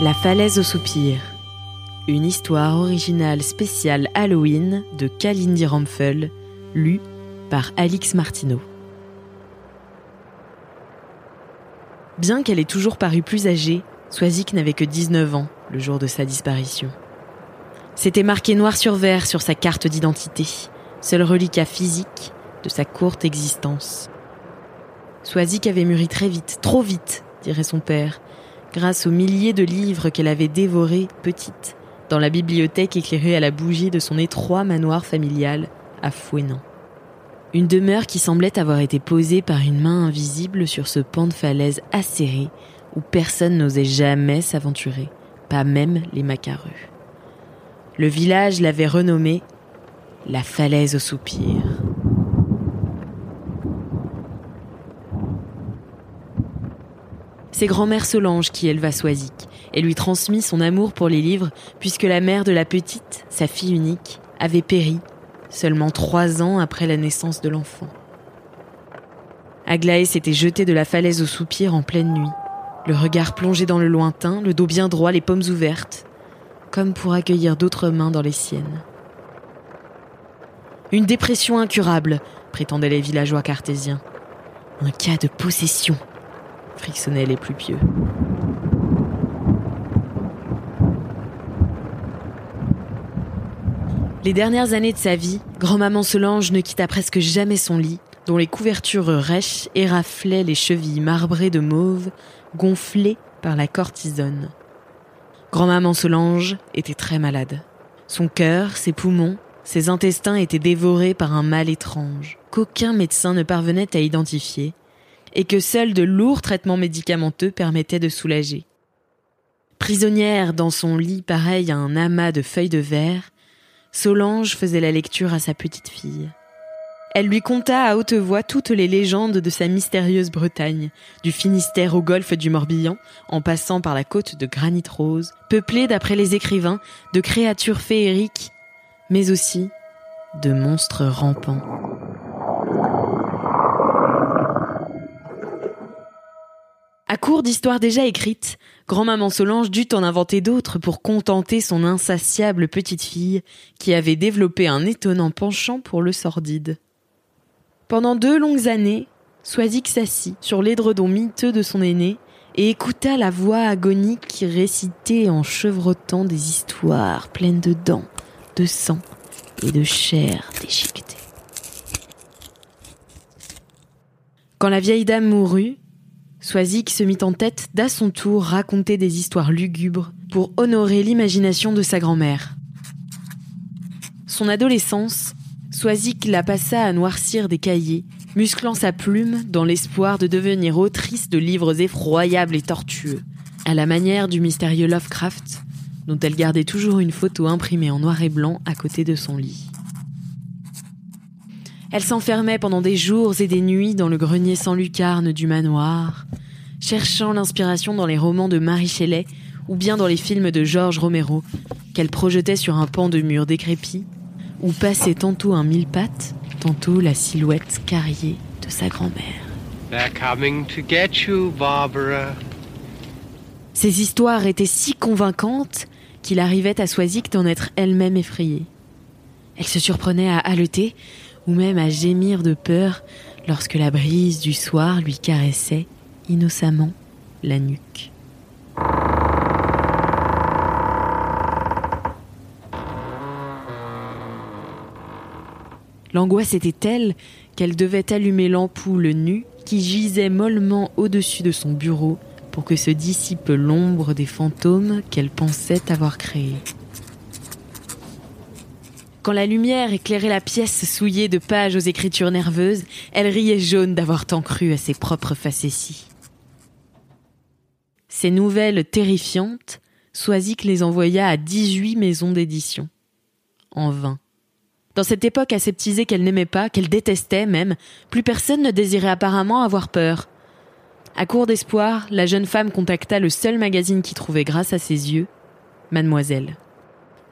La falaise au soupir. Une histoire originale spéciale Halloween de Kalindi Ramphel, lue par Alix Martineau. Bien qu'elle ait toujours paru plus âgée, Swazik n'avait que 19 ans le jour de sa disparition. C'était marqué noir sur vert sur sa carte d'identité, seul reliquat physique de sa courte existence. Swazik avait mûri très vite, trop vite, dirait son père, grâce aux milliers de livres qu'elle avait dévorés petite, dans la bibliothèque éclairée à la bougie de son étroit manoir familial à Fouenan. Une demeure qui semblait avoir été posée par une main invisible sur ce pan de falaise acéré où personne n'osait jamais s'aventurer, pas même les macareux. Le village l'avait renommée la falaise au soupir. C'est grand-mère Solange qui éleva Soisic et lui transmit son amour pour les livres puisque la mère de la petite, sa fille unique, avait péri seulement trois ans après la naissance de l'enfant. Aglaé s'était jeté de la falaise au soupir en pleine nuit, le regard plongé dans le lointain, le dos bien droit, les pommes ouvertes, comme pour accueillir d'autres mains dans les siennes. Une dépression incurable, prétendaient les villageois cartésiens. Un cas de possession, frictionnaient les plus pieux. Les dernières années de sa vie, grand-maman Solange ne quitta presque jamais son lit, dont les couvertures rêches éraflaient les chevilles marbrées de mauve, gonflées par la cortisone. Grand-maman Solange était très malade. Son cœur, ses poumons, ses intestins étaient dévorés par un mal étrange, qu'aucun médecin ne parvenait à identifier, et que seuls de lourds traitements médicamenteux permettaient de soulager. Prisonnière dans son lit pareil à un amas de feuilles de verre, Solange faisait la lecture à sa petite fille. Elle lui conta à haute voix toutes les légendes de sa mystérieuse Bretagne, du Finistère au golfe du Morbihan, en passant par la côte de Granit Rose, peuplée d'après les écrivains de créatures féeriques, mais aussi de monstres rampants. À court d'histoires déjà écrites, grand-maman Solange dut en inventer d'autres pour contenter son insatiable petite fille qui avait développé un étonnant penchant pour le sordide. Pendant deux longues années, Swazik s'assit sur l'édredon miteux de son aîné et écouta la voix agonique qui récitait en chevrotant des histoires pleines de dents, de sang et de chair déchiquetée. Quand la vieille dame mourut, Swazik se mit en tête d'à son tour raconter des histoires lugubres pour honorer l'imagination de sa grand-mère. Son adolescence, Swazik la passa à noircir des cahiers, musclant sa plume dans l'espoir de devenir autrice de livres effroyables et tortueux, à la manière du mystérieux Lovecraft, dont elle gardait toujours une photo imprimée en noir et blanc à côté de son lit. Elle s'enfermait pendant des jours et des nuits dans le grenier sans lucarne du manoir, cherchant l'inspiration dans les romans de Marie Shelley ou bien dans les films de George Romero qu'elle projetait sur un pan de mur décrépit, où passait tantôt un mille pattes, tantôt la silhouette carriée de sa grand-mère. They're coming to get you, Barbara. Ces histoires étaient si convaincantes qu'il arrivait à Swazik d'en être elle-même effrayée. Elle se surprenait à haleter ou même à gémir de peur lorsque la brise du soir lui caressait innocemment la nuque. L'angoisse était telle qu'elle devait allumer l'ampoule nue qui gisait mollement au-dessus de son bureau pour que se dissipe l'ombre des fantômes qu'elle pensait avoir créés. Quand la lumière éclairait la pièce souillée de pages aux écritures nerveuses, elle riait jaune d'avoir tant cru à ses propres facéties. Ces nouvelles terrifiantes, Soisic les envoya à 18 maisons d'édition. En vain. Dans cette époque aseptisée qu'elle n'aimait pas, qu'elle détestait même, plus personne ne désirait apparemment avoir peur. À court d'espoir, la jeune femme contacta le seul magazine qui trouvait grâce à ses yeux, Mademoiselle.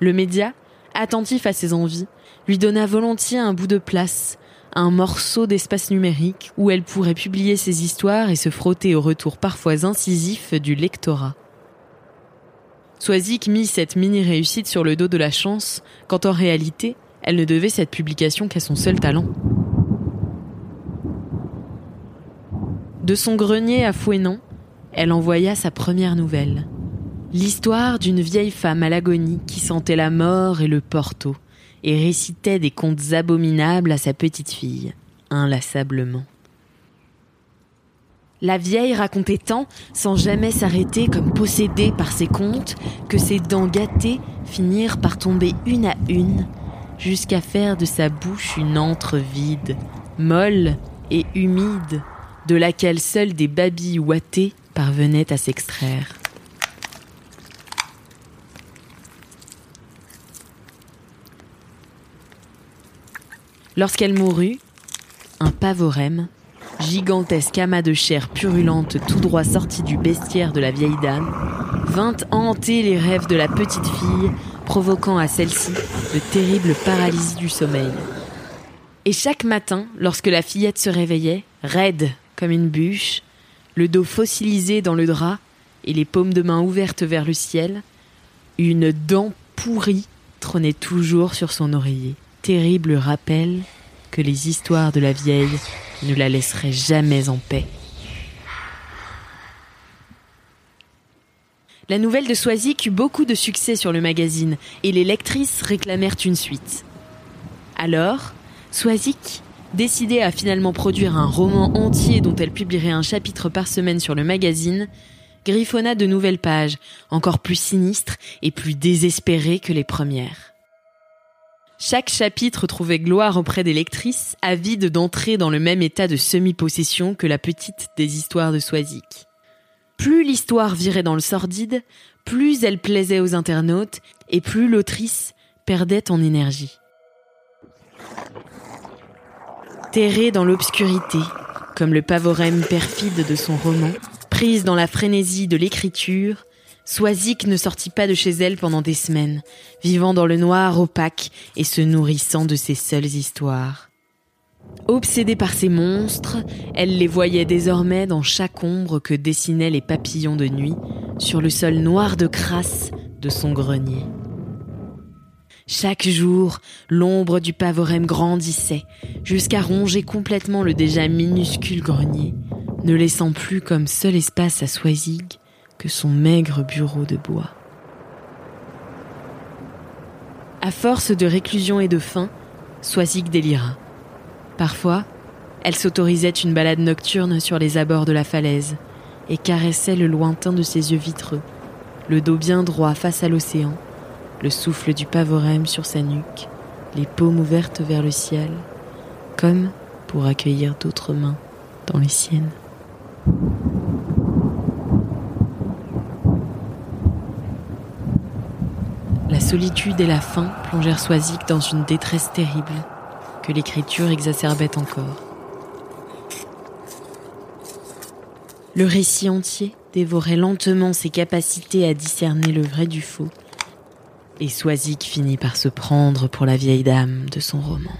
Le média, attentif à ses envies, lui donna volontiers un bout de place, un morceau d'espace numérique où elle pourrait publier ses histoires et se frotter au retour parfois incisif du lectorat. Soisic mit cette mini-réussite sur le dos de la chance, quand en réalité, elle ne devait cette publication qu'à son seul talent. De son grenier à Fouenan, elle envoya sa première nouvelle. L'histoire d'une vieille femme à l'agonie qui sentait la mort et le porto, et récitait des contes abominables à sa petite fille, inlassablement. La vieille racontait tant, sans jamais s'arrêter comme possédée par ses contes, que ses dents gâtées finirent par tomber une à une, jusqu'à faire de sa bouche une antre vide, molle et humide, de laquelle seuls des babilles ouatées parvenaient à s'extraire. Lorsqu'elle mourut, un pavorème, gigantesque amas de chair purulente tout droit sorti du bestiaire de la vieille dame, vint hanter les rêves de la petite fille, provoquant à celle-ci de terribles paralysies du sommeil. Et chaque matin, lorsque la fillette se réveillait, raide comme une bûche, le dos fossilisé dans le drap et les paumes de main ouvertes vers le ciel, une dent pourrie trônait toujours sur son oreiller terrible rappel que les histoires de la vieille ne la laisseraient jamais en paix. La nouvelle de Soisic eut beaucoup de succès sur le magazine et les lectrices réclamèrent une suite. Alors, Soisic, décidée à finalement produire un roman entier dont elle publierait un chapitre par semaine sur le magazine, griffonna de nouvelles pages, encore plus sinistres et plus désespérées que les premières. Chaque chapitre trouvait gloire auprès des lectrices, avides d'entrer dans le même état de semi-possession que la petite des histoires de Soisic. Plus l'histoire virait dans le sordide, plus elle plaisait aux internautes, et plus l'autrice perdait en énergie. Terrée dans l'obscurité, comme le pavorème perfide de son roman, prise dans la frénésie de l'écriture, Soisic ne sortit pas de chez elle pendant des semaines, vivant dans le noir opaque et se nourrissant de ses seules histoires. Obsédée par ces monstres, elle les voyait désormais dans chaque ombre que dessinaient les papillons de nuit sur le sol noir de crasse de son grenier. Chaque jour, l'ombre du pavorème grandissait, jusqu'à ronger complètement le déjà minuscule grenier, ne laissant plus comme seul espace à Soisig que son maigre bureau de bois. À force de réclusion et de faim, Soisig délira. Parfois, elle s'autorisait une balade nocturne sur les abords de la falaise et caressait le lointain de ses yeux vitreux, le dos bien droit face à l'océan, le souffle du pavorème sur sa nuque, les paumes ouvertes vers le ciel, comme pour accueillir d'autres mains dans les siennes. Solitude et la faim plongèrent Soisic dans une détresse terrible que l'écriture exacerbait encore. Le récit entier dévorait lentement ses capacités à discerner le vrai du faux, et Soisic finit par se prendre pour la vieille dame de son roman.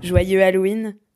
Joyeux Halloween